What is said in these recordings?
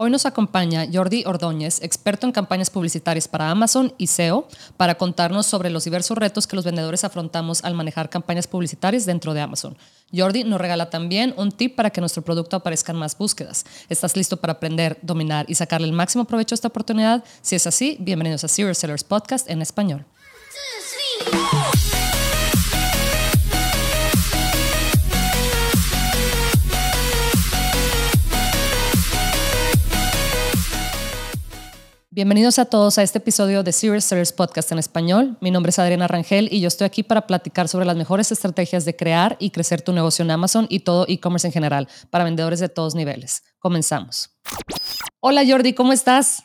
Hoy nos acompaña Jordi Ordóñez, experto en campañas publicitarias para Amazon y SEO, para contarnos sobre los diversos retos que los vendedores afrontamos al manejar campañas publicitarias dentro de Amazon. Jordi nos regala también un tip para que nuestro producto aparezca en más búsquedas. ¿Estás listo para aprender, dominar y sacarle el máximo provecho a esta oportunidad? Si es así, bienvenidos a Serious Sellers Podcast en español. Bienvenidos a todos a este episodio de Serious Sellers Podcast en español. Mi nombre es Adriana Rangel y yo estoy aquí para platicar sobre las mejores estrategias de crear y crecer tu negocio en Amazon y todo e-commerce en general para vendedores de todos niveles. Comenzamos. Hola Jordi, ¿cómo estás?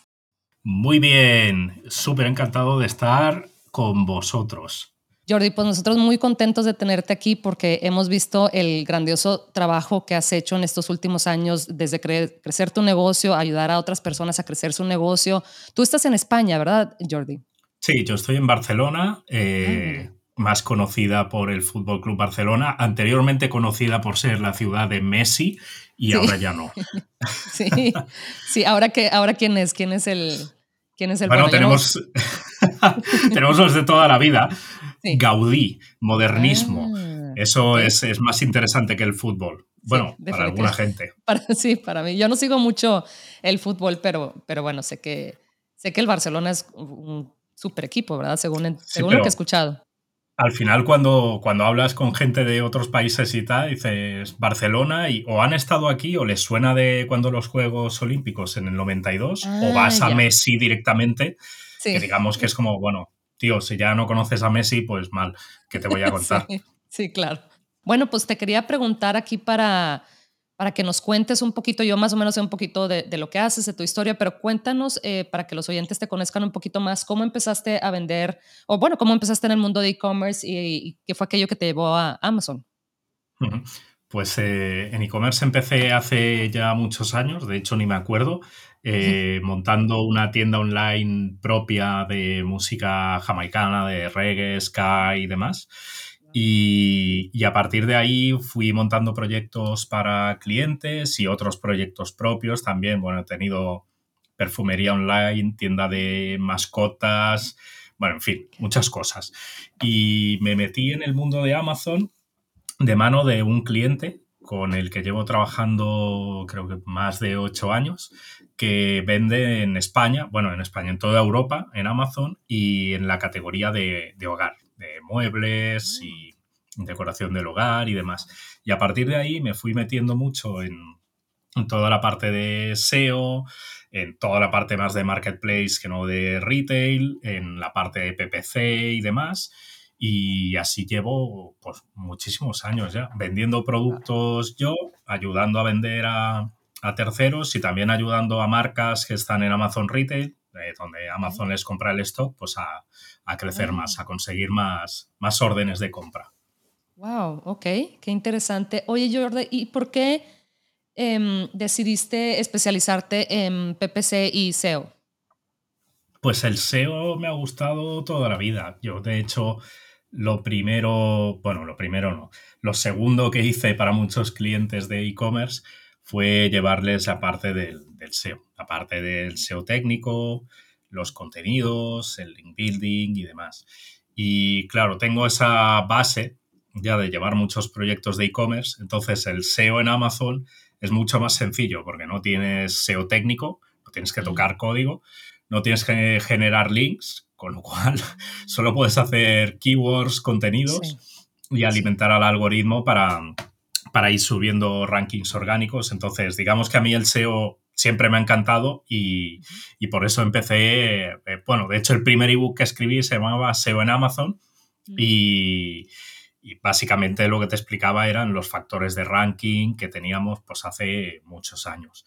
Muy bien, súper encantado de estar con vosotros. Jordi, pues nosotros muy contentos de tenerte aquí porque hemos visto el grandioso trabajo que has hecho en estos últimos años desde crecer tu negocio, ayudar a otras personas a crecer su negocio. Tú estás en España, ¿verdad, Jordi? Sí, yo estoy en Barcelona, eh, ah, más conocida por el Fútbol Club Barcelona, anteriormente conocida por ser la ciudad de Messi y ahora ya no. sí, sí, ahora que ahora quién es, quién es el quién es el bueno, tenemos tenemos los de toda la vida. Gaudí, modernismo. Ah, Eso es, más interesante que el fútbol. Bueno, para alguna gente. sí, para mí. Yo no sigo mucho el fútbol, pero, pero bueno, sé que, sé que el Barcelona es un super equipo, ¿verdad? Según, lo que he escuchado. Al final, cuando, cuando hablas con gente de otros países y tal, dices Barcelona y o han estado aquí o les suena de cuando los Juegos Olímpicos en el 92 o ah, vas a Messi directamente, que digamos que es como, bueno, tío, si ya no conoces a Messi, pues mal, que te voy a contar. sí, claro. Bueno, pues te quería preguntar aquí para, para que nos cuentes un poquito, yo más o menos sé un poquito de, lo que haces, de tu historia, pero cuéntanos eh, para que los oyentes te conozcan un poquito más, cómo empezaste a vender, o bueno, cómo empezaste en el mundo de e-commerce y, qué fue aquello que te llevó a Amazon. Pues eh, en e-commerce empecé hace ya muchos años, de hecho ni me acuerdo, eh, montando una tienda online propia de música jamaicana, de reggae, ska y demás. Y, a partir de ahí fui montando proyectos para clientes y otros proyectos propios también. Bueno, he tenido perfumería online, tienda de mascotas, bueno, en fin, muchas cosas. Y me metí en el mundo de Amazon de mano de un cliente con el que llevo trabajando creo que más de ocho años, que vende en España, bueno, en España, en toda Europa, en Amazon y en la categoría de, hogar, de muebles y decoración del hogar y demás. Y a partir de ahí me fui metiendo mucho en, toda la parte de SEO, en toda la parte más de marketplace que no de retail, en la parte de PPC y demás. Y así llevo pues, muchísimos años ya, vendiendo productos yo, ayudando a vender a, a terceros y también ayudando a marcas que están en Amazon Retail, eh, donde Amazon les compra el stock, pues a, a crecer ah. más, a conseguir más, más órdenes de compra. Wow, ok, qué interesante. Oye, Jordi, ¿y por qué em, decidiste especializarte en PPC y SEO? Pues el SEO me ha gustado toda la vida. Yo, de hecho, lo primero, bueno, lo primero no, lo segundo que hice para muchos clientes de e-commerce fue llevarles la parte del, SEO, la parte del SEO técnico, los contenidos, el link building y demás. Y claro, tengo esa base ya de llevar muchos proyectos de e-commerce, entonces el SEO en Amazon es mucho más sencillo porque no tienes SEO técnico, no tienes que tocar código, no tienes que generar links, con lo cual solo puedes hacer keywords, contenidos y alimentar al algoritmo para, para ir subiendo rankings orgánicos. Entonces, digamos que a mí el SEO siempre me ha encantado y, por eso empecé, eh, bueno, de hecho el primer ebook que escribí se llamaba SEO en Amazon y, básicamente lo que te explicaba eran los factores de ranking que teníamos pues hace muchos años.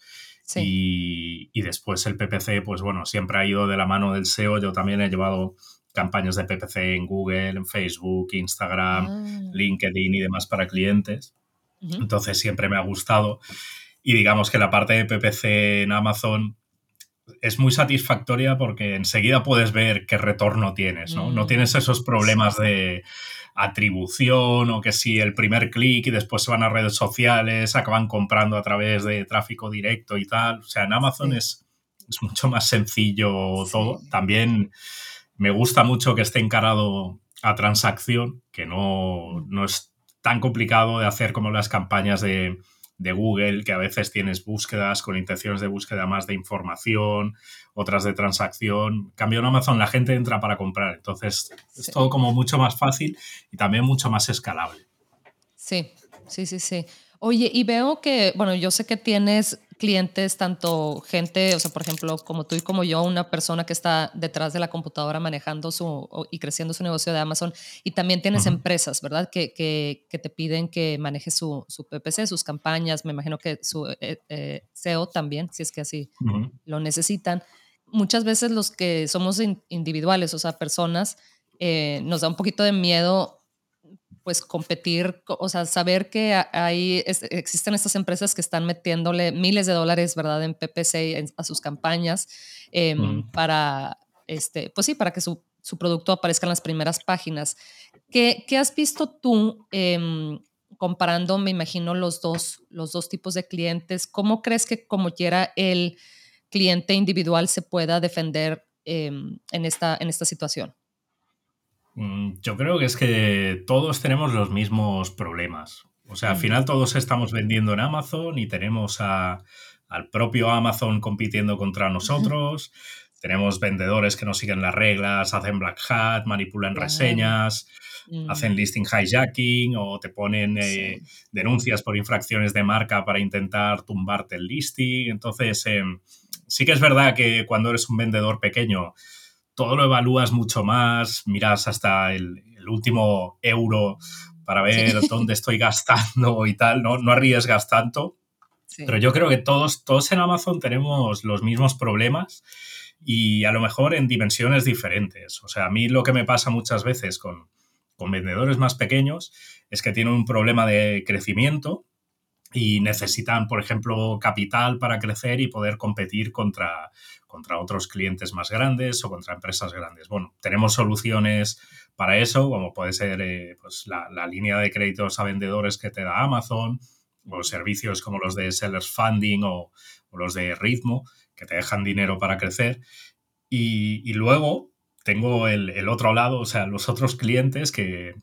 Y, después el PPC, pues bueno, siempre ha ido de la mano del SEO. Yo también he llevado campañas de PPC en Google, en Facebook, Instagram, ah. LinkedIn y demás para clientes. Entonces siempre me ha gustado. Y digamos que la parte de PPC en Amazon es muy satisfactoria porque enseguida puedes ver qué retorno tienes, ¿no? No mm. tienes esos problemas de atribución o que si el primer clic y después se van a redes sociales, acaban comprando a través de tráfico directo y tal. O sea, en Amazon es, es, mucho más sencillo todo. También me gusta mucho que esté encarado a transacción, que no, no es tan complicado de hacer como las campañas de, de Google, que a veces tienes búsquedas con intenciones de búsqueda más de información, otras de transacción. Cambio en Amazon la gente entra para comprar, entonces es todo como mucho más fácil y también mucho más escalable. Sí, sí, sí, sí. Oye, y veo que, bueno, yo sé que tienes clientes, tanto gente, o sea, por ejemplo, como tú y como yo, una persona que está detrás de la computadora manejando su y creciendo su negocio de Amazon, y también tienes empresas, ¿verdad? Que, que, que, te piden que manejes su, su, PPC, sus campañas, me imagino que su eh, eh, SEO también, si es que así lo necesitan. Muchas veces los que somos individuales, o sea, personas, eh, nos da un poquito de miedo pues competir, o sea, saber que hay, existen estas empresas que están metiéndole miles de dólares, ¿verdad?, en PPC a sus campañas em, para, este, pues sí, para que su, su, producto aparezca en las primeras páginas. ¿Qué, qué has visto tú em, comparando, me imagino, los dos, los dos tipos de clientes? ¿Cómo crees que como quiera el cliente individual se pueda defender em, en, esta, en esta situación? Mm, yo creo que es que todos tenemos los mismos problemas. O sea, al mm. final todos estamos vendiendo en Amazon y tenemos al propio Amazon compitiendo contra nosotros. Tenemos vendedores que no siguen las reglas, hacen black hat, manipulan reseñas, mm. hacen listing hijacking o te ponen eh, denuncias por infracciones de marca para intentar tumbarte el listing. Entonces, em, sí que es verdad que cuando eres un vendedor pequeño, todo lo evalúas mucho más, miras hasta el, último euro para ver dónde estoy gastando y tal, no, no arriesgas tanto. Pero yo creo que todos, todos en Amazon tenemos los mismos problemas y a lo mejor en dimensiones diferentes. O sea, a mí lo que me pasa muchas veces con, con vendedores más pequeños es que tienen un problema de crecimiento y necesitan, por ejemplo, capital para crecer y poder competir contra, contra otros clientes más grandes o contra empresas grandes. Bueno, tenemos soluciones para eso, como puede ser eh, pues la, línea de créditos a vendedores que te da Amazon, o servicios como los de Sellers Funding o, los de Ritmo, que te dejan dinero para crecer. Y, luego tengo el, el, otro lado, o sea, los otros clientes que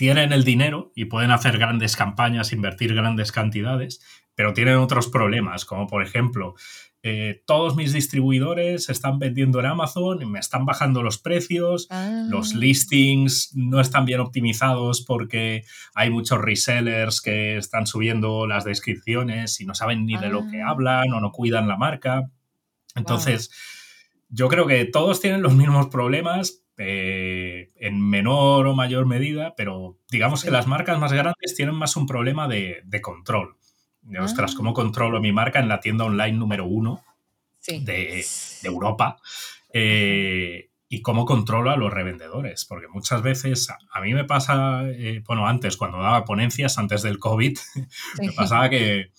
tienen el dinero y pueden hacer grandes campañas, invertir grandes cantidades, pero tienen otros problemas, como por ejemplo eh, todos mis distribuidores están vendiendo en Amazon y me están bajando los precios, los ah. listings no están bien optimizados porque hay muchos resellers que están subiendo las descripciones y no saben ni de lo que ah. hablan o no cuidan la marca. Entonces, yo creo que todos tienen los mismos problemas eh, en menor o mayor medida, pero digamos que las marcas más grandes tienen más un problema de control ostras, ¿cómo ah. controlo mi marca en la tienda online número uno de, Europa? Eh, y cómo controlo a los revendedores, porque muchas veces a, mí me pasa, eh, bueno, antes cuando daba ponencias, antes del COVID, me pasaba que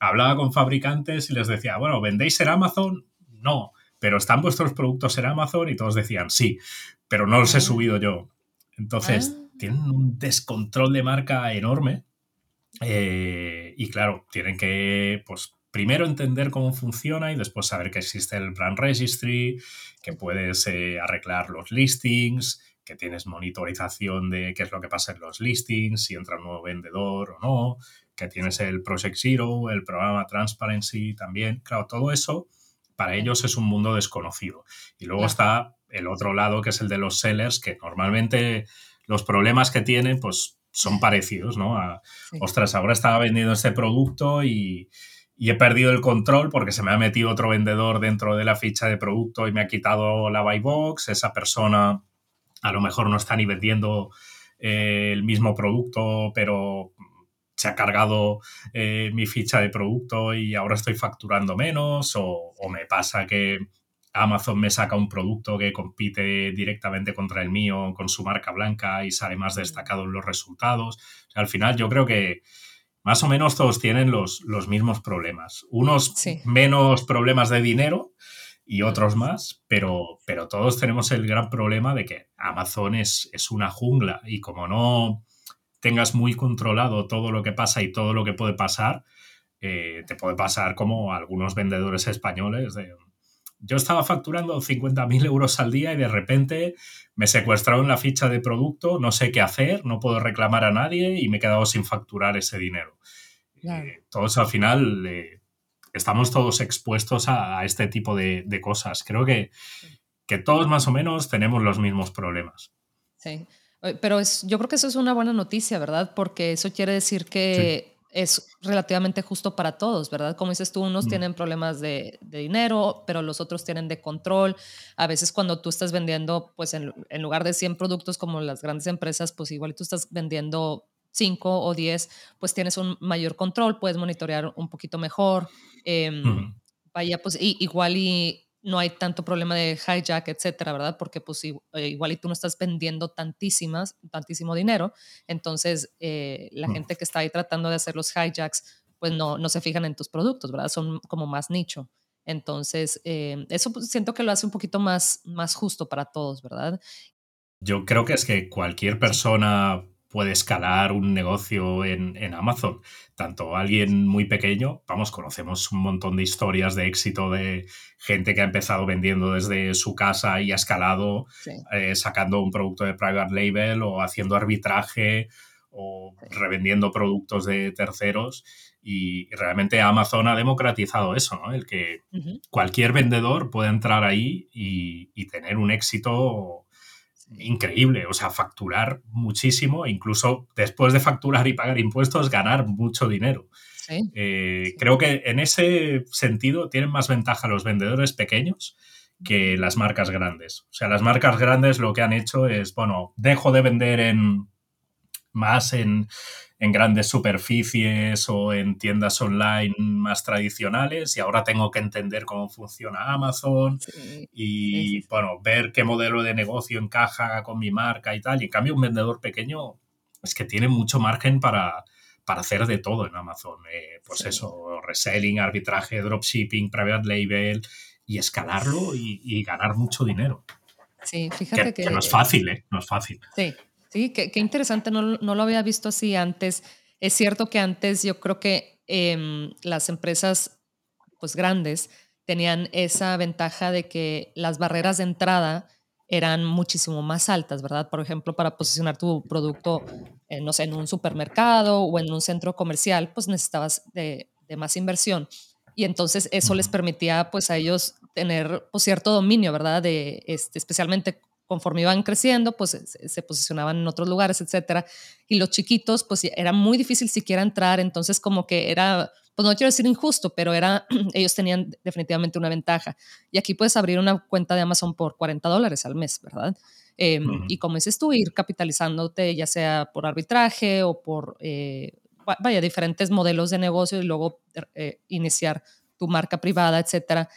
hablaba con fabricantes y les decía, bueno, ¿vendéis en Amazon? No, pero ¿están vuestros productos en Amazon? Y todos decían, sí, pero no los he ah. subido yo. Entonces, ah. tienen un descontrol de marca enorme eh, y claro, tienen que, pues, primero entender cómo funciona y después saber que existe el brand registry, que puedes eh, arreglar los listings, que tienes monitorización de qué es lo que pasa en los listings, si entra un nuevo vendedor o no, que tienes el Project Zero, el programa Transparency también. Claro, todo eso para ellos es un mundo desconocido. Y luego está el otro lado, que es el de los sellers, que normalmente los problemas que tienen, pues son parecidos, ¿no? A, Ostras, ahora estaba vendiendo este producto y, he perdido el control porque se me ha metido otro vendedor dentro de la ficha de producto y me ha quitado la buy box. Esa persona a lo mejor no está ni vendiendo eh, el mismo producto, pero se ha cargado eh, mi ficha de producto y ahora estoy facturando menos o me pasa que Amazon me saca un producto que compite directamente contra el mío con su marca blanca y sale más destacado en los resultados. al final yo creo que más o menos todos tienen los, los mismos problemas. Unos menos problemas de dinero y otros más, pero, pero todos tenemos el gran problema de que Amazon es, es una jungla y como no tengas muy controlado todo lo que pasa y todo lo que puede pasar, eh, te puede pasar como algunos vendedores españoles de, yo estaba facturando 50.000 euros al día y de repente me secuestraron la ficha de producto, no sé qué hacer, no puedo reclamar a nadie y me he quedado sin facturar ese dinero. Eh, todos al final eh, estamos todos expuestos a, este tipo de, cosas. Creo que, que, todos más o menos tenemos los mismos problemas. Sí, pero es, yo creo que eso es una buena noticia, ¿verdad? Porque eso quiere decir que es relativamente justo para todos, ¿verdad? Como dices tú, unos mm. tienen problemas de, dinero, pero los otros tienen de control. A veces cuando tú estás vendiendo, pues en, lugar de 100 productos como las grandes empresas, pues igual tú estás vendiendo 5 o 10, pues tienes un mayor control, puedes monitorear un poquito mejor. Em, vaya, pues igual y no hay tanto problema de hijack, etcétera, ¿verdad? Porque pues eh, igual y tú no estás vendiendo tantísimas, tantísimo dinero, entonces eh, la mm. gente que está ahí tratando de hacer los hijacks, pues no, no se fijan en tus productos, ¿verdad? Son como más nicho. Entonces, eh, eso pues, siento que lo hace un poquito más, más justo para todos, ¿verdad? Yo creo que es que cualquier persona puede escalar un negocio en, Amazon. Tanto alguien muy pequeño, vamos, conocemos un montón de historias de éxito de gente que ha empezado vendiendo desde su casa y ha escalado eh, sacando un producto de private label o haciendo arbitraje o revendiendo productos de terceros. Y realmente Amazon ha democratizado eso, ¿no? El que cualquier vendedor puede entrar ahí y, y tener un éxito increíble, o sea, facturar muchísimo, incluso después de facturar y pagar impuestos, ganar mucho dinero. Eh, creo que en ese sentido tienen más ventaja los vendedores pequeños que las marcas grandes. O sea, las marcas grandes lo que han hecho es, bueno, dejo de vender en más en, en grandes superficies o en tiendas online más tradicionales y ahora tengo que entender cómo funciona Amazon y bueno, ver qué modelo de negocio encaja con mi marca y tal. Y en cambio un vendedor pequeño es que tiene mucho margen para, para hacer de todo en Amazon. Eh, pues eso, reselling, arbitraje, dropshipping, private label y escalarlo y, ganar mucho dinero. Sí, fíjate que, que, no es fácil, ¿eh? No es fácil. Sí, Sí, qué, interesante, no, lo había visto así antes. Es cierto que antes yo creo que em, las empresas pues grandes tenían esa ventaja de que las barreras de entrada eran muchísimo más altas, ¿verdad? Por ejemplo, para posicionar tu producto, no sé, en un supermercado o en un centro comercial, pues necesitabas de, más inversión. Y entonces eso les permitía pues a ellos tener pues, cierto dominio, ¿verdad? De, este, especialmente conforme iban creciendo, pues se, posicionaban en otros lugares, etcétera. Y los chiquitos, pues era muy difícil siquiera entrar, entonces como que era, pues no quiero decir injusto, pero era, ellos tenían definitivamente una ventaja. Y aquí puedes abrir una cuenta de Amazon por 40 dólares al mes, ¿verdad? Em, y como dices tú, ir capitalizándote ya sea por arbitraje o por, eh, vaya, diferentes modelos de negocio y luego eh, iniciar tu marca privada, etcétera.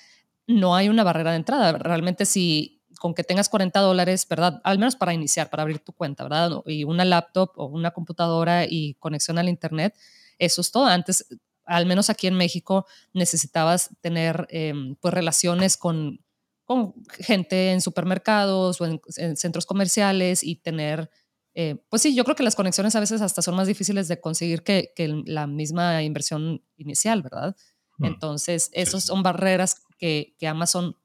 No hay una barrera de entrada. Realmente si con que tengas 40 dólares, ¿verdad? Al menos para iniciar, para abrir tu cuenta, ¿verdad? Y una laptop o una computadora y conexión al Internet, eso es todo. Antes, al menos aquí en México, necesitabas tener em, pues relaciones con, con gente en supermercados o en, centros comerciales y tener, eh, pues sí, yo creo que las conexiones a veces hasta son más difíciles de conseguir que, que la misma inversión inicial, ¿verdad? Mm. Entonces, esas son barreras que, que Amazon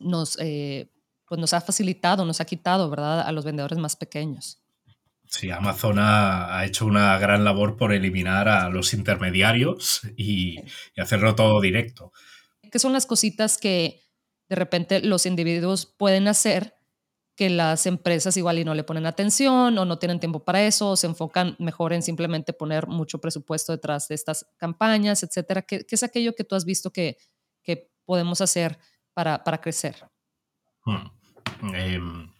nos, eh, pues nos ha facilitado, nos ha quitado, ¿verdad?, a los vendedores más pequeños. Sí, Amazon ha, hecho una gran labor por eliminar a los intermediarios y, hacerlo todo directo. ¿Qué son las cositas que de repente los individuos pueden hacer que las empresas igual y no le ponen atención o no tienen tiempo para eso o se enfocan mejor en simplemente poner mucho presupuesto detrás de estas campañas, etcétera? ¿Qué, es aquello que tú has visto que, que podemos hacer para, para crecer? Hmm. Em,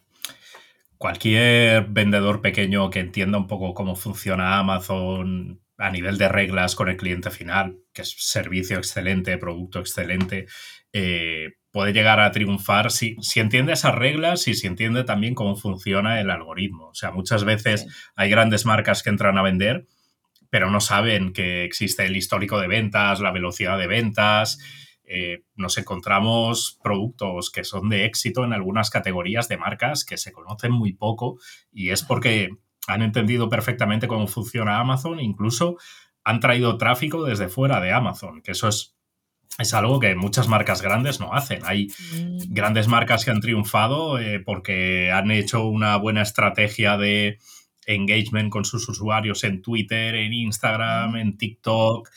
cualquier vendedor pequeño que entienda un poco cómo funciona Amazon a nivel de reglas con el cliente final, que es servicio excelente, producto excelente, eh, puede llegar a triunfar si, si, entiende esas reglas y si entiende también cómo funciona el algoritmo. O sea, muchas veces hay grandes marcas que entran a vender, pero no saben que existe el histórico de ventas, la velocidad de ventas, eh, nos encontramos productos que son de éxito en algunas categorías de marcas que se conocen muy poco y es porque han entendido perfectamente cómo funciona Amazon, incluso han traído tráfico desde fuera de Amazon, que eso es, es algo que muchas marcas grandes no hacen. Hay mm. grandes marcas que han triunfado eh, porque han hecho una buena estrategia de engagement con sus usuarios en Twitter, en Instagram, mm. en TikTok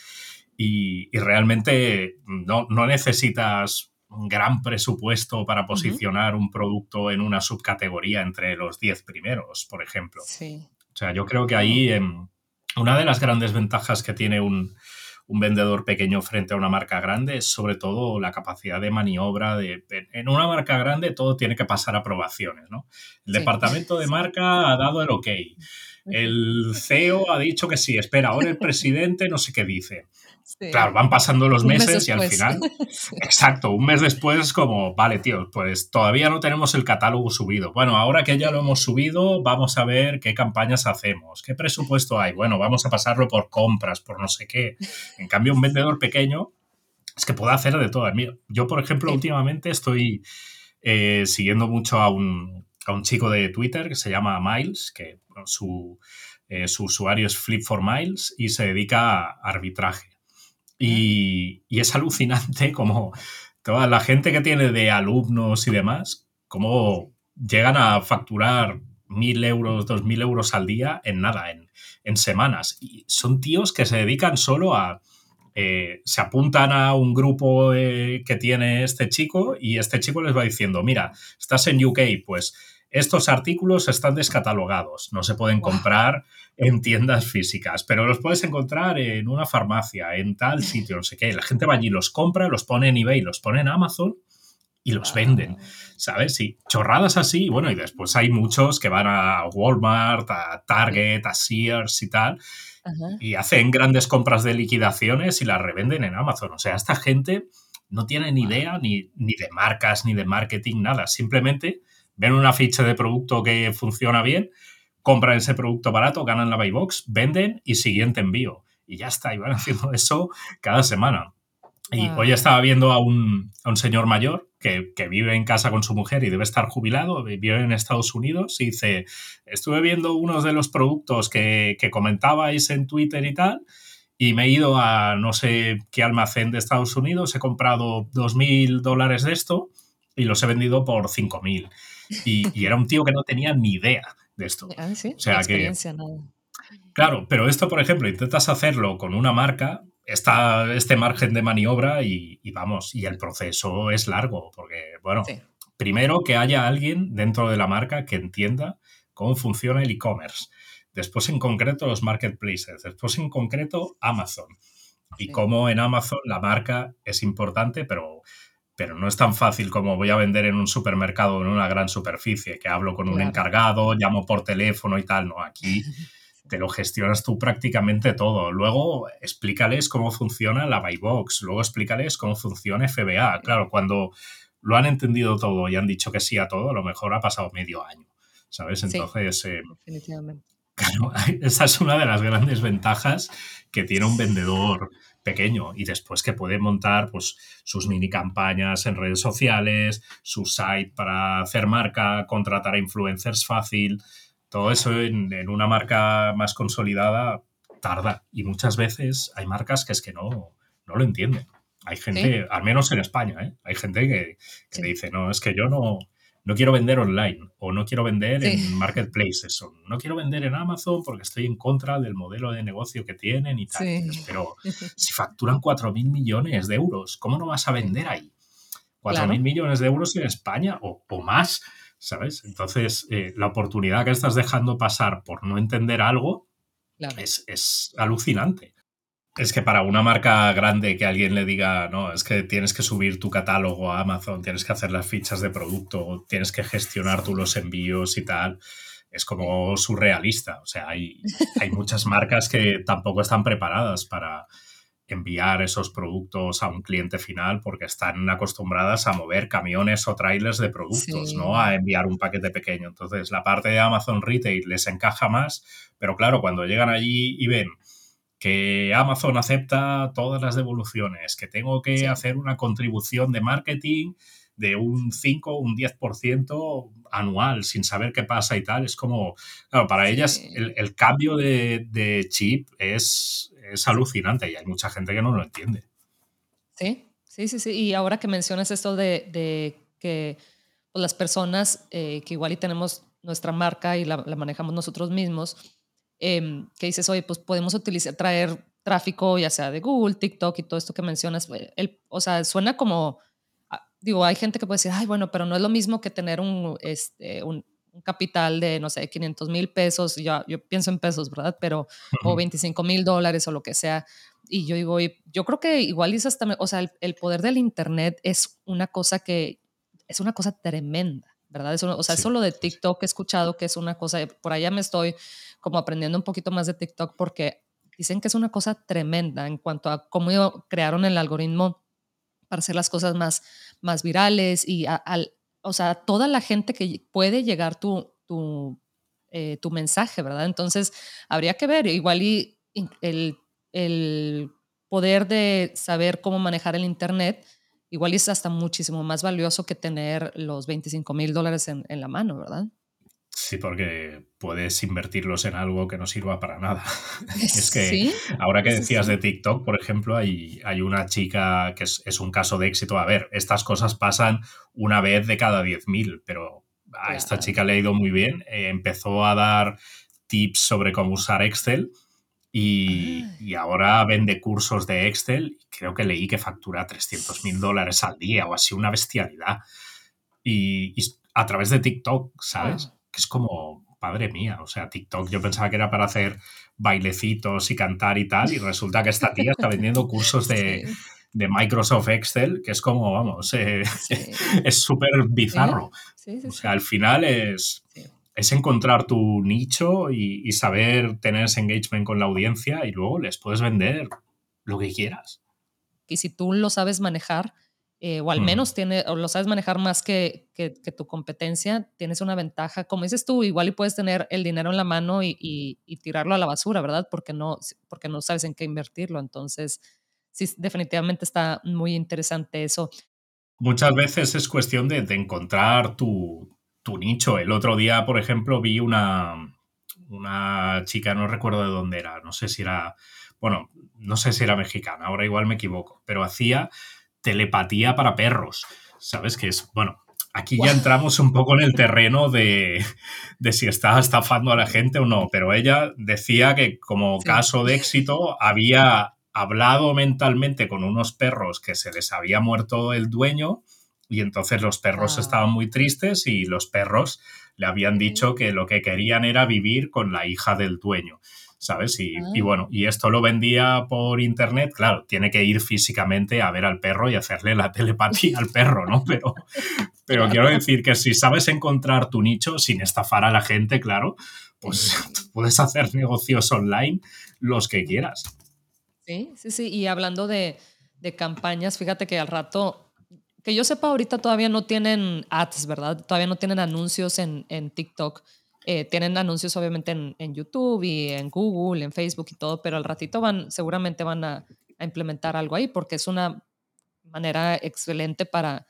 y, realmente no, necesitas un gran presupuesto para posicionar un producto en una subcategoría entre los 10 primeros, por ejemplo. Sí. O sea, yo creo que ahí em, una de las grandes ventajas que tiene un, vendedor pequeño frente a una marca grande es sobre todo la capacidad de maniobra. De, en una marca grande todo tiene que pasar aprobaciones, ¿no? El departamento de marca ha dado el ok. El CEO ha dicho que sí, espera, ahora el presidente no sé qué dice. Claro, van pasando los meses y al final, exacto, un mes después como, vale, tío, pues todavía no tenemos el catálogo subido. Bueno, ahora que ya lo hemos subido, vamos a ver qué campañas hacemos, qué presupuesto hay. Bueno, vamos a pasarlo por compras, por no sé qué. En cambio, un vendedor pequeño es que puede hacer de todo. Yo, por ejemplo, últimamente estoy eh, siguiendo mucho a un, a un chico de Twitter que se llama Miles, que su, eh, su usuario es Flip for Miles y se dedica a arbitraje. Y, es alucinante como toda la gente que tiene de alumnos y demás, cómo llegan a facturar mil euros, dos mil euros al día en nada, en, en, semanas. Y son tíos que se dedican solo a... Eh, se apuntan a un grupo eh, que tiene este chico y este chico les va diciendo, mira, estás en UK, pues estos artículos están descatalogados, no se pueden comprar en tiendas físicas, pero los puedes encontrar en una farmacia, en tal sitio, no sé qué. La gente va allí, los compra, los pone en eBay, los pone en Amazon y los venden, ¿sabes? Sí, chorradas así. Bueno, y después hay muchos que van a Walmart, a Target, a Sears y tal, y hacen grandes compras de liquidaciones y las revenden en Amazon. O sea, esta gente no tiene ni idea ni, ni de marcas, ni de marketing, nada. Simplemente ven una ficha de producto que funciona bien, compran ese producto barato, ganan la buy box, venden y siguiente envío. Y ya está, y van haciendo eso cada semana. Y hoy estaba viendo a un, a un señor mayor que, que, vive en casa con su mujer y debe estar jubilado, vive en Estados Unidos, y dice, estuve viendo unos de los productos que, que comentabais en Twitter y tal, y me he ido a no sé qué almacén de Estados Unidos, he comprado 2.000 dólares de esto y los he vendido por 5.000. Y, era un tío que no tenía ni idea de esto. Sí, Claro, pero esto, por ejemplo, intentas hacerlo con una marca, está este margen de maniobra y, vamos, y el proceso es largo, porque, bueno, primero que haya alguien dentro de la marca que entienda cómo funciona el e-commerce, después en concreto los marketplaces, después en concreto Amazon y sí. cómo en Amazon la marca es importante, pero pero no es tan fácil como voy a vender en un supermercado en una gran superficie, que hablo con un encargado, llamo por teléfono y tal. No, aquí te lo gestionas tú prácticamente todo. Luego explícales cómo funciona la buy box, luego explícales cómo funciona FBA. Claro, cuando lo han entendido todo y han dicho que sí a todo, a lo mejor ha pasado medio año, ¿sabes? Entonces, eh, definitivamente. Claro, esa es una de las grandes ventajas que tiene un vendedor pequeño y después que puede montar pues, sus mini campañas en redes sociales, su site para hacer marca, contratar a influencers fácil, todo eso en, una marca más consolidada tarda y muchas veces hay marcas que es que no, no lo entienden. Hay gente, al menos en España, ¿eh? hay gente que, dice, no, es que yo no, no quiero vender online o no quiero vender en marketplaces o no quiero vender en Amazon porque estoy en contra del modelo de negocio que tienen y tal. Pero si facturan 4.000 millones de euros, ¿cómo no vas a vender ahí? 4.000 millones de euros en España o, más, ¿sabes? Entonces, eh, la oportunidad que estás dejando pasar por no entender algo es, es alucinante. Es que para una marca grande que alguien le diga, no, es que tienes que subir tu catálogo a Amazon, tienes que hacer las fichas de producto, tienes que gestionar tú los envíos y tal, es como surrealista. O sea, hay, hay muchas marcas que tampoco están preparadas para enviar esos productos a un cliente final porque están acostumbradas a mover camiones o trailers de productos, no a enviar un paquete pequeño. Entonces, la parte de Amazon Retail les encaja más, pero claro, cuando llegan allí y ven que Amazon acepta todas las devoluciones, que tengo que hacer una contribución de marketing de un 5 o un 10% anual sin saber qué pasa y tal. Es como, claro, para ellas el, cambio de, chip es, es alucinante y hay mucha gente que no lo entiende. Sí, sí, sí, sí. Y ahora que mencionas esto de, que pues, las personas eh, que igual y tenemos nuestra marca y la, manejamos nosotros mismos, em, que dices, oye, pues podemos utilizar, traer tráfico ya sea de Google, TikTok y todo esto que mencionas. El, o sea, suena como digo, hay gente que puede decir, ay, bueno, pero no es lo mismo que tener un, este, un, capital de, no sé, 500 mil pesos, yo, yo pienso en pesos, ¿verdad? Pero, o 25 mil dólares o lo que sea. Y yo digo, yo creo que igual es hasta, o sea, el, poder del Internet es una cosa que, es una cosa tremenda, ¿verdad? Eso, o sea, eso lo de TikTok he escuchado que es una cosa, por allá me estoy como aprendiendo un poquito más de TikTok porque dicen que es una cosa tremenda en cuanto a cómo crearon el algoritmo para hacer las cosas más, más virales y al, o sea, toda la gente que puede llegar tu, tu, eh, tu mensaje, ¿verdad? Entonces, habría que ver, igual y el, el poder de saber cómo manejar el Internet, igual es hasta muchísimo más valioso que tener los 25 mil dólares en, en la mano, ¿verdad? Sí, porque puedes invertirlos en algo que no sirva para nada. es que ahora que decías de TikTok, por ejemplo, hay, hay una chica que es, un caso de éxito. A ver, estas cosas pasan una vez de cada 10.000, pero a esta chica le ha ido muy bien. Eh, empezó a dar tips sobre cómo usar Excel y, y, ahora vende cursos de Excel. Creo que leí que factura 300 mil dólares al día o así, una bestialidad. Y, a través de TikTok, ¿sabes? que es como, padre mía, o sea, TikTok yo pensaba que era para hacer bailecitos y cantar y tal, y resulta que esta tía está vendiendo cursos de, Microsoft Excel, que es como, vamos, eh, es súper bizarro. o sea, al final es, es encontrar tu nicho y, y, saber tener ese engagement con la audiencia y luego les puedes vender lo que quieras. Y si tú lo sabes manejar, eh, o al menos tiene, o lo sabes manejar más que, que, tu competencia, tienes una ventaja. Como dices tú, igual y puedes tener el dinero en la mano y, y, tirarlo a la basura, ¿verdad? Porque no, porque no sabes en qué invertirlo. Entonces, sí, definitivamente está muy interesante eso. Muchas veces es cuestión de, de encontrar tu, tu, nicho. El otro día, por ejemplo, vi una, una chica, no recuerdo de dónde era, no sé si era, bueno, no sé si era mexicana, ahora igual me equivoco, pero hacía telepatía para perros, ¿sabes? Que es, bueno, aquí ya entramos un poco en el terreno de, si está estafando a la gente o no, pero ella decía que como caso de éxito había hablado mentalmente con unos perros que se les había muerto el dueño y entonces los perros ah. estaban muy tristes y los perros le habían dicho que lo que querían era vivir con la hija del dueño. ¿sabes? Y, ah. bueno, y esto lo vendía por internet, claro, tiene que ir físicamente a ver al perro y hacerle la telepatía al perro, ¿no? Pero, pero quiero decir que si sabes encontrar tu nicho sin estafar a la gente, claro, pues puedes hacer negocios online los que quieras. Sí, sí, sí. Y hablando de, de campañas, fíjate que al rato, que yo sepa, ahorita todavía no tienen ads, ¿verdad? Todavía no tienen anuncios en, en TikTok. Eh, tienen anuncios obviamente en, YouTube y en Google, en Facebook y todo, pero al ratito van, seguramente van a, implementar algo ahí porque es una manera excelente para,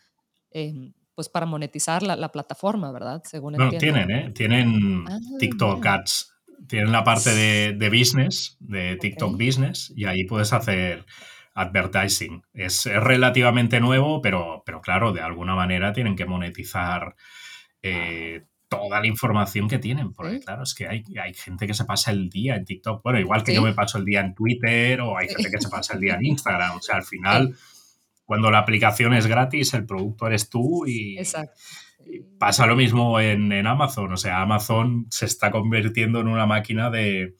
em, pues para monetizar la, plataforma, ¿verdad? Según bueno, tienen, ¿eh? Tienen ah, TikTok Ads. Tienen la parte de, business, de TikTok Business, y ahí puedes hacer advertising. Es, relativamente nuevo, pero, pero claro, de alguna manera tienen que monetizar eh, toda la información que tienen, porque claro, es que hay, hay, gente que se pasa el día en TikTok, bueno, igual que yo me paso el día en Twitter o hay gente que se pasa el día en Instagram, o sea, al final, cuando la aplicación es gratis, el producto eres tú y, pasa lo mismo en, Amazon, o sea, Amazon se está convirtiendo en una máquina de,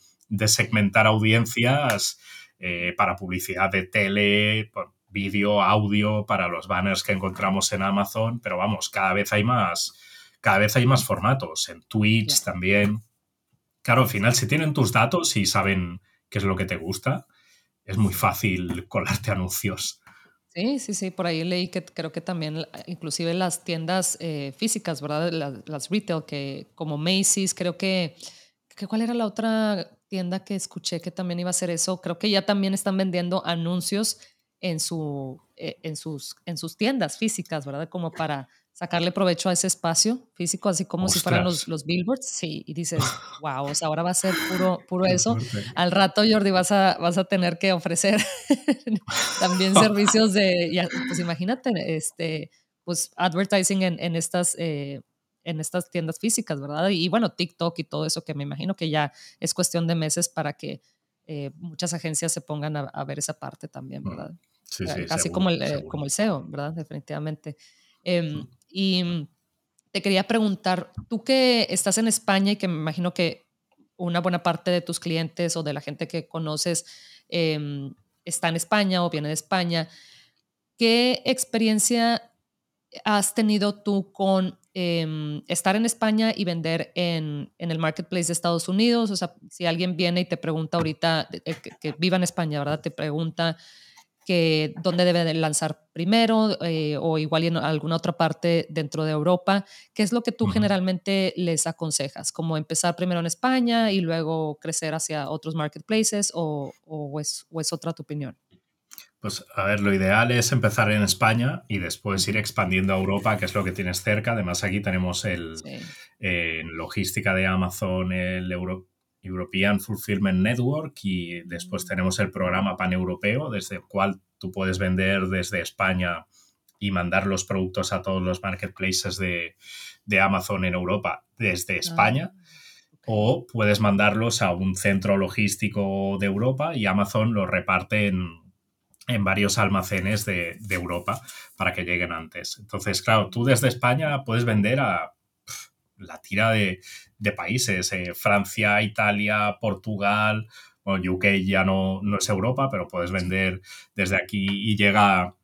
segmentar audiencias eh, para publicidad de tele, vídeo, audio, para los banners que encontramos en Amazon, pero vamos, cada vez hay más cada vez hay más formatos, en Twitch también. Claro, al final, si tienen tus datos y saben qué es lo que te gusta, es muy fácil colarte anuncios. Sí, sí, sí, por ahí leí que creo que también, inclusive las tiendas eh, físicas, ¿verdad? Las, retail, que como Macy's, creo que, ¿cuál era la otra tienda que escuché que también iba a hacer eso. Creo que ya también están vendiendo anuncios en, su, eh, en, sus, en sus tiendas físicas, ¿verdad? Como para sacarle provecho a ese espacio físico, así como si fueran los, los, billboards. Sí, y dices, wow, o sea, ahora va a ser puro, puro eso. Al rato, Jordi, vas a, vas a tener que ofrecer también servicios de, pues imagínate, este, pues advertising en, en estas... Eh, en estas tiendas físicas, ¿verdad? Y, bueno, TikTok y todo eso que me imagino que ya es cuestión de meses para que eh, muchas agencias se pongan a, ver esa parte también, mm. ¿verdad? Sí, sí, Así como, el, eh, como el SEO, ¿verdad? Definitivamente. Em, mm. Y te quería preguntar, tú que estás en España y que me imagino que una buena parte de tus clientes o de la gente que conoces em, está en España o viene de España, ¿qué experiencia has tenido tú con em, estar en España y vender en, en, el marketplace de Estados Unidos? O sea, si alguien viene y te pregunta ahorita, eh, que, que, viva en España, ¿verdad? Te pregunta que dónde debe de lanzar primero eh, o igual en alguna otra parte dentro de Europa. ¿Qué es lo que tú generalmente les aconsejas? ¿Como empezar primero en España y luego crecer hacia otros marketplaces o, o, es, o es, otra tu opinión? Pues a ver, lo ideal es empezar en España y después ir expandiendo a Europa, que es lo que tienes cerca. Además, aquí tenemos el en logística de Amazon, el Euro, European Fulfillment Network y después tenemos el programa paneuropeo desde el cual tú puedes vender desde España y mandar los productos a todos los marketplaces de, Amazon en Europa desde España. Ah, o puedes mandarlos a un centro logístico de Europa y Amazon los reparte en, varios almacenes de, de, Europa para que lleguen antes. Entonces, claro, tú desde España puedes vender a la tira de, de países, eh, Francia, Italia, Portugal, bueno, UK ya no, no es Europa, pero puedes vender desde aquí y llega,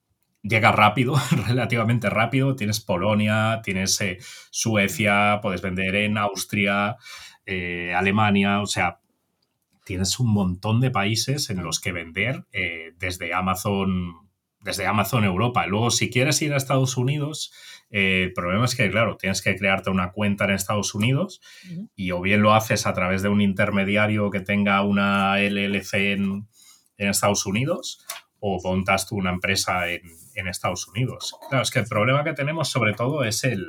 llega rápido, relativamente rápido. Tienes Polonia, tienes eh, Suecia, puedes vender en Austria, eh, Alemania, o sea, tienes un montón de países en los que vender desde Amazon desde Amazon Europa. Luego, si quieres ir a Estados Unidos, eh, el problema es que, claro, tienes que crearte una cuenta en Estados Unidos y o bien lo haces a través de un intermediario que tenga una LLC en, Estados Unidos o montas tú una empresa en, Estados Unidos. Claro, es que el problema que tenemos sobre todo es el,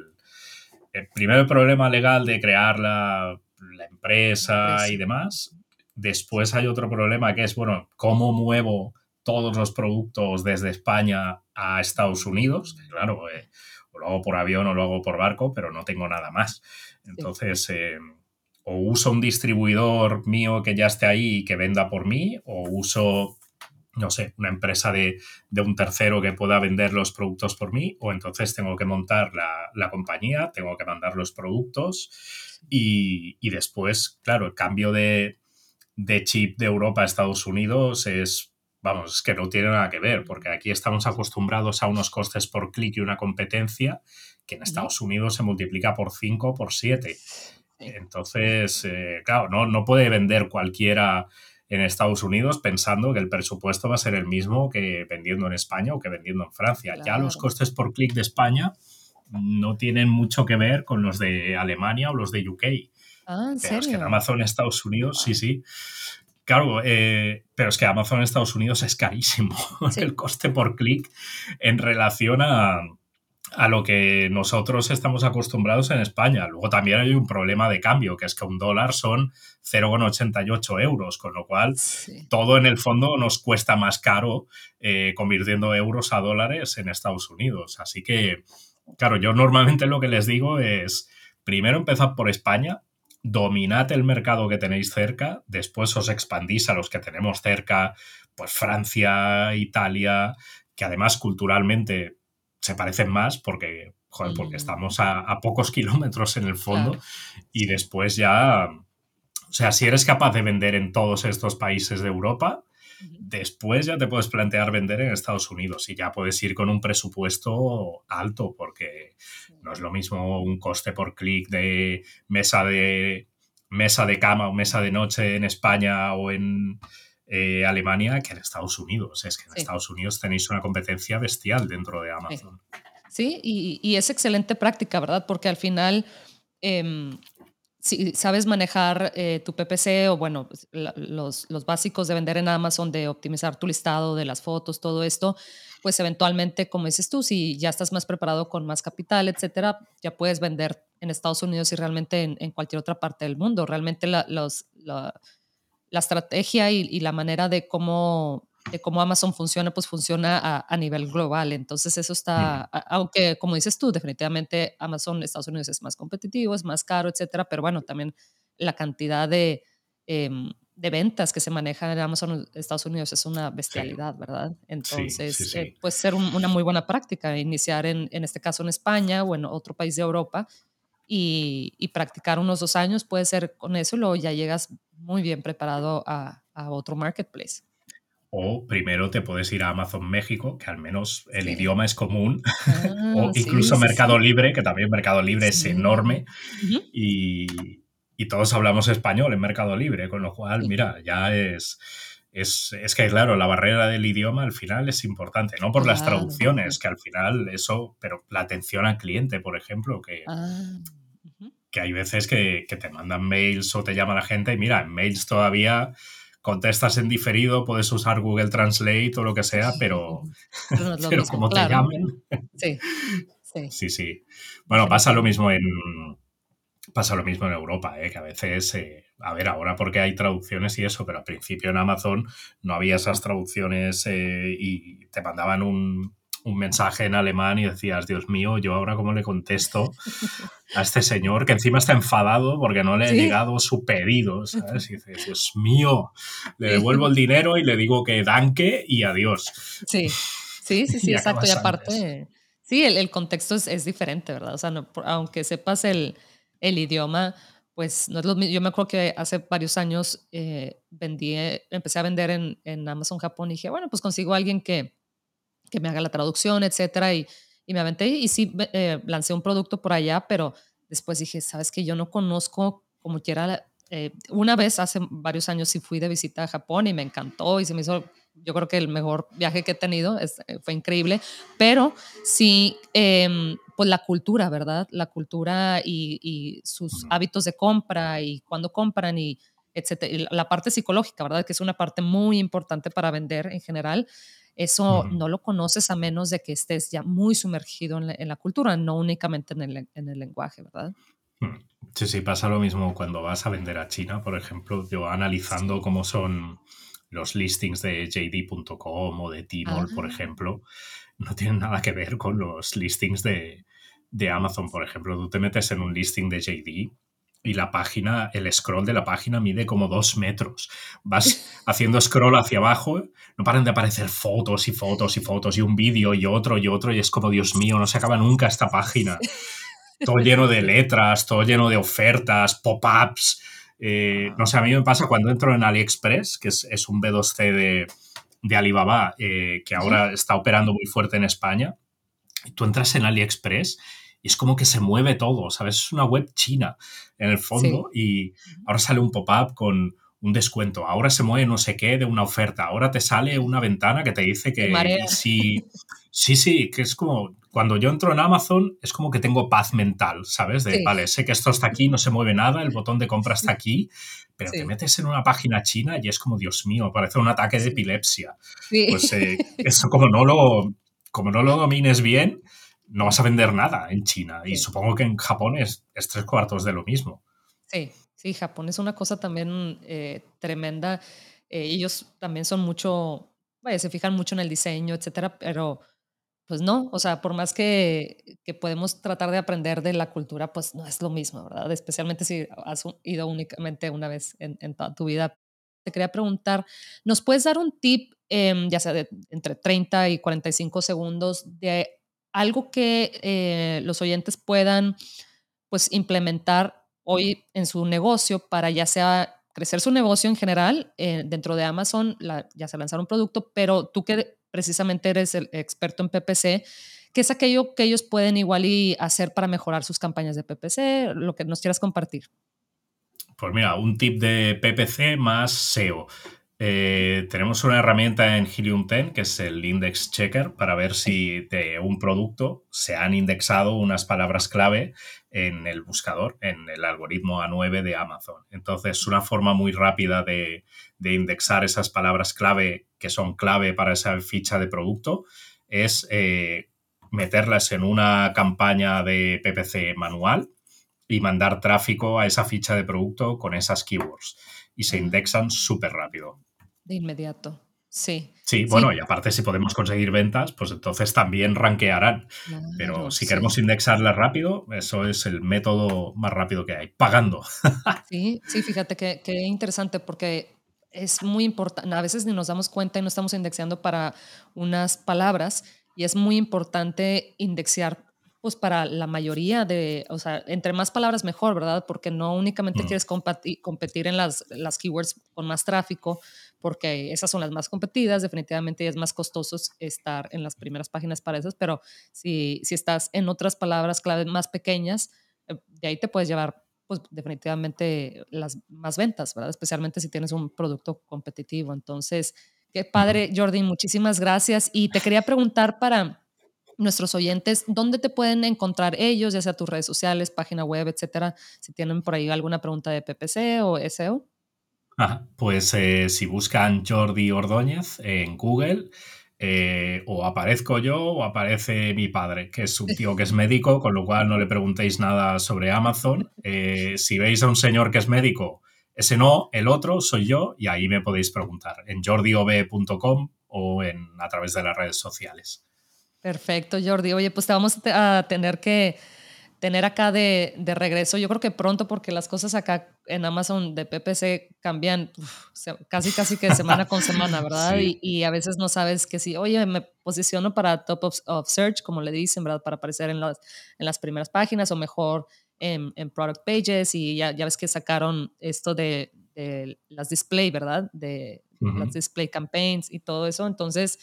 el primero el problema legal de crear la, la empresa y demás. Después hay otro problema que es, bueno, ¿cómo muevo todos los productos desde España a Estados Unidos? Claro, eh, lo hago por avión o lo hago por barco, pero no tengo nada más. Entonces, eh, o uso un distribuidor mío que ya esté ahí y que venda por mí, o uso, no sé, una empresa de, un tercero que pueda vender los productos por mí, o entonces tengo que montar la, compañía, tengo que mandar los productos y, después, claro, el cambio de, de chip de Europa a Estados Unidos es vamos, es que no tiene nada que ver, porque aquí estamos acostumbrados a unos costes por clic y una competencia que en Estados Unidos se multiplica por 5 o por 7. Entonces, eh, claro, no, no puede vender cualquiera en Estados Unidos pensando que el presupuesto va a ser el mismo que vendiendo en España o que vendiendo en Francia. Ya los costes por clic de España no tienen mucho que ver con los de Alemania o los de UK. Ah, ¿en serio? es que en Amazon Estados Unidos, sí, sí. Claro, eh, pero es que Amazon en Estados Unidos es carísimo el coste por clic en relación a, lo que nosotros estamos acostumbrados en España. Luego también hay un problema de cambio, que es que un dólar son 0,88 euros, con lo cual todo en el fondo nos cuesta más caro eh, convirtiendo euros a dólares en Estados Unidos. Así que, claro, yo normalmente lo que les digo es, primero empezad por España, dominad el mercado que tenéis cerca, después os expandís a los que tenemos cerca, pues Francia, Italia, que además culturalmente se parecen más porque, porque mm. estamos a, pocos kilómetros en el fondo y después ya, o sea, si eres capaz de vender en todos estos países de Europa, Después ya te puedes plantear vender en Estados Unidos y ya puedes ir con un presupuesto alto porque no es lo mismo un coste por clic de mesa de mesa de cama o mesa de noche en España o en eh, Alemania que en Estados Unidos. Es que en Estados Unidos tenéis una competencia bestial dentro de Amazon. Sí, y, es excelente práctica, ¿verdad? Porque al final... Em, si sabes manejar eh, tu PPC o bueno, pues, los, los, básicos de vender en Amazon, de optimizar tu listado de las fotos, todo esto, pues eventualmente, como dices tú, si ya estás más preparado con más capital, etcétera, ya puedes vender en Estados Unidos y realmente en, cualquier otra parte del mundo. Realmente la, los, la, la estrategia y, y, la manera de cómo, de cómo Amazon funciona, pues funciona a, a nivel global. Entonces eso está, aunque como dices tú, definitivamente Amazon Estados Unidos es más competitivo, es más caro, etcétera, pero bueno, también la cantidad de, em, de ventas que se manejan en Amazon Estados Unidos es una bestialidad, ¿verdad? Entonces, eh, puede ser una muy buena práctica iniciar en, en este caso en España o en otro país de Europa y, practicar unos dos años puede ser con eso y luego ya llegas muy bien preparado a, otro marketplace. O primero te puedes ir a Amazon México, que al menos el idioma es común, ah, o incluso Mercado Libre, que también Mercado Libre es enorme y, y, todos hablamos español en Mercado Libre, con lo cual, mira, ya es, es, es, que, claro, la barrera del idioma al final es importante, no por las traducciones, que al final eso, pero la atención al cliente, por ejemplo, que, ah, que hay veces que, te mandan mails o te llama la gente y mira, en mails todavía contestas en diferido, puedes usar Google Translate o lo que sea, pero, pero, como te llamen. Sí, sí. sí, sí. Bueno, pasa lo mismo en pasa lo mismo en Europa, ¿eh? que a veces, eh, a ver, ahora porque hay traducciones y eso, pero al principio en Amazon no había esas traducciones eh, y te mandaban un, un mensaje en alemán y decías, Dios mío, yo ahora cómo le contesto a este señor que encima está enfadado porque no le he llegado su pedido, ¿sabes? Y dices, Dios mío, le devuelvo el dinero y le digo que danke y adiós. Sí, sí, sí, sí, exacto. Y aparte, sí, el, contexto es, diferente, ¿verdad? O sea, aunque sepas el, el, idioma, pues no es lo mismo. Yo me acuerdo que hace varios años eh, vendí, empecé a vender en, en Amazon Japón y dije, bueno, pues consigo a alguien que que me haga la traducción, etcétera, y, y me aventé y sí eh, lancé un producto por allá, pero después dije, sabes que yo no conozco como quiera, eh, una vez hace varios años sí fui de visita a Japón y me encantó y se me hizo, yo creo que el mejor viaje que he tenido, es, eh, fue increíble, pero sí, em, pues la cultura, ¿verdad? La cultura y, y sus hábitos de compra y cuándo compran y etcétera, y la parte psicológica, ¿verdad? Que es una parte muy importante para vender en general. Eso no lo conoces a menos de que estés ya muy sumergido en la, cultura, no únicamente en el, en el, lenguaje, ¿verdad? Hmm. Sí, sí, pasa lo mismo cuando vas a vender a China, por ejemplo, yo analizando cómo son los listings de JD.com o de Tmall, por ah. ejemplo, no tienen nada que ver con los listings de, de Amazon, por ejemplo. Tú te metes en un listing de JD y la página, el scroll de la página mide como dos metros. Vas haciendo scroll hacia abajo, no paran de aparecer fotos y fotos y fotos y un vídeo y otro y otro y es como, Dios mío, no se acaba nunca esta página. Todo lleno de letras, todo lleno de ofertas, pop-ups. Eh, no sé, a mí me pasa cuando entro en AliExpress, que es, un B2C de, de Alibaba, eh, que ahora está operando muy fuerte en España. Tú entras en AliExpress y es como que se mueve todo, ¿sabes? Es una web china en el fondo y ahora sale un pop-up con un descuento, ahora se mueve no sé qué de una oferta, ahora te sale una ventana que te dice que si... Sí, sí, que es como cuando yo entro en Amazon es como que tengo paz mental, ¿sabes? De, vale, sé que esto está aquí, no se mueve nada, el botón de compra está aquí, pero te metes en una página china y es como, Dios mío, parece un ataque de epilepsia. Pues eh, eso como no lo, como no lo domines bien, no vas a vender nada en China. Y supongo que en Japón es, tres cuartos de lo mismo. Sí, sí, Japón es una cosa también eh, tremenda. Eh, ellos también son mucho, vaya, se fijan mucho en el diseño, etcétera, pero pues no, o sea, por más que, que, podemos tratar de aprender de la cultura, pues no es lo mismo, ¿verdad? Especialmente si has ido únicamente una vez en, en toda tu vida. Te quería preguntar, ¿nos puedes dar un tip, em, ya sea de entre 30 y 45 segundos, de algo que eh, los oyentes puedan pues implementar hoy en su negocio para ya sea crecer su negocio en general eh, dentro de Amazon, ya sea lanzar un producto, pero tú que precisamente eres el experto en PPC, ¿qué es aquello que ellos pueden igual y hacer para mejorar sus campañas de PPC? Lo que nos quieras compartir. Pues mira, un tip de PPC más SEO. Eh, tenemos una herramienta en Helium 10 que es el Index Checker para ver si de un producto se han indexado unas palabras clave en el buscador, en el algoritmo A9 de Amazon. Entonces, una forma muy rápida de, indexar esas palabras clave que son clave para esa ficha de producto es eh, meterlas en una campaña de PPC manual y mandar tráfico a esa ficha de producto con esas keywords. Y se indexan súper rápido. De inmediato. Sí. Sí, bueno, y aparte si podemos conseguir ventas, pues entonces también ranquearán. Pero si queremos indexarlas rápido, eso es el método más rápido que hay, pagando. Sí, sí, fíjate que, que interesante porque es muy importante, a veces ni nos damos cuenta y no estamos indexando para unas palabras y es muy importante indexar pues para la mayoría de, o sea, entre más palabras mejor, ¿verdad? Porque no únicamente mm. quieres competir en las, las keywords con más tráfico, porque esas son las más competidas, definitivamente es más costoso estar en las primeras páginas para esas, pero si, si estás en otras palabras clave más pequeñas, eh, de ahí te puedes llevar pues definitivamente las más ventas, ¿verdad? Especialmente si tienes un producto competitivo. Entonces, qué padre, Jordi, muchísimas gracias. Y te quería preguntar para nuestros oyentes, ¿dónde te pueden encontrar ellos, ya sea tus redes sociales, página web, etcétera? Si tienen por ahí alguna pregunta de PPC o SEO pues eh, si buscan Jordi Ordóñez en Google, eh, o aparezco yo o aparece mi padre, que es un tío que es médico, con lo cual no le preguntéis nada sobre Amazon. Eh, si veis a un señor que es médico, ese no, el otro soy yo, y ahí me podéis preguntar en jordiob.com o en, a través de las redes sociales. Perfecto, Jordi. Oye, pues te vamos a tener que tener acá de, de, regreso, yo creo que pronto porque las cosas acá en Amazon de PPC cambian casi casi que semana con semana, ¿verdad? Y, y, a veces no sabes que si, oye, me posiciono para top of, search, como le dicen, ¿verdad? Para aparecer en las, en las primeras páginas o mejor en, en product pages y ya, ya, ves que sacaron esto de, de las display, ¿verdad? De las display campaigns y todo eso. Entonces,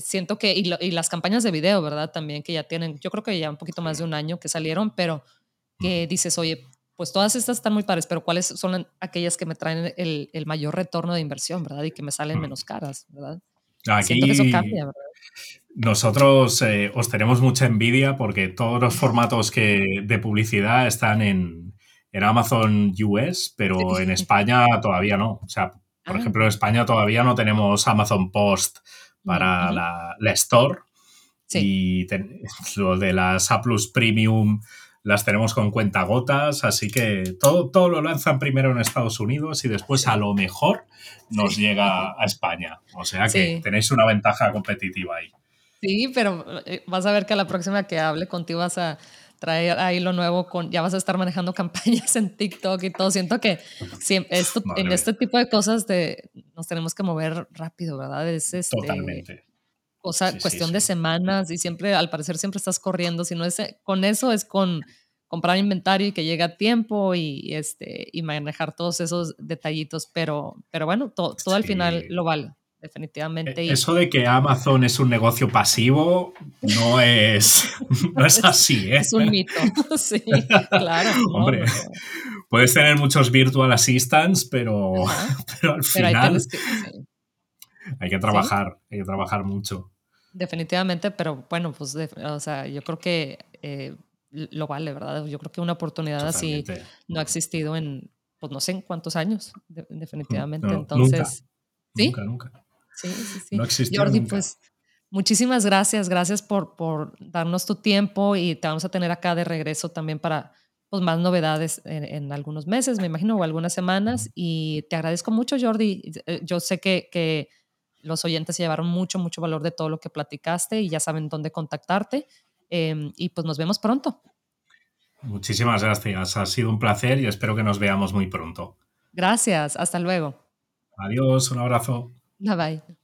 siento que, y, las campañas de video, ¿verdad? También que ya tienen, yo creo que ya un poquito más de un año que salieron, pero que dices, oye, pues todas estas están muy pares, pero ¿cuáles son aquellas que me traen el, el mayor retorno de inversión, ¿verdad? Y que me salen menos caras, ¿verdad? Aquí, Siento que eso cambia, ¿verdad? Nosotros eh, os tenemos mucha envidia porque todos los formatos que, de publicidad están en, en Amazon US, pero en España todavía no. O sea, por ah. ejemplo, en España todavía no tenemos Amazon Post para la, Store. Y lo de las A Plus Premium las tenemos con cuentagotas, así que todo, todo lo lanzan primero en Estados Unidos y después a lo mejor nos llega a España. O sea que tenéis una ventaja competitiva ahí. Sí, pero eh, vas a ver que a la próxima que hable contigo vas a traer ahí lo nuevo con, ya vas a estar manejando campañas en TikTok y todo. Siento que esto, en este tipo de cosas de, nos tenemos que mover rápido, ¿verdad? Es este, Totalmente. Cosa, cuestión de semanas y siempre, al parecer, siempre estás corriendo. Si no es con eso, es con comprar inventario y que llegue a tiempo y, este, y manejar todos esos detallitos. Pero, pero bueno, todo al final lo vale definitivamente. E, eso de que Amazon es un negocio pasivo no es, no es así, ¿eh? Es un mito, sí, claro. Hombre, puedes tener muchos virtual assistants, pero, pero al final hay, que, trabajar, hay que trabajar mucho. Definitivamente, pero bueno, pues o sea, yo creo que eh, lo vale, ¿verdad? Yo creo que una oportunidad así no ha existido en, pues no sé en cuántos años, definitivamente. Entonces, Nunca, nunca. Sí, sí, sí. No Jordi, pues muchísimas gracias, gracias por, por darnos tu tiempo y te vamos a tener acá de regreso también para pues, más novedades en, algunos meses, me imagino, o algunas semanas. Y te agradezco mucho, Jordi. Eh, yo sé que, que los oyentes se llevaron mucho, mucho valor de todo lo que platicaste y ya saben dónde contactarte. Em, y pues nos vemos pronto. Muchísimas gracias. Ha sido un placer y espero que nos veamos muy pronto. Gracias. Hasta luego. Adiós. Un abrazo. Dawaj.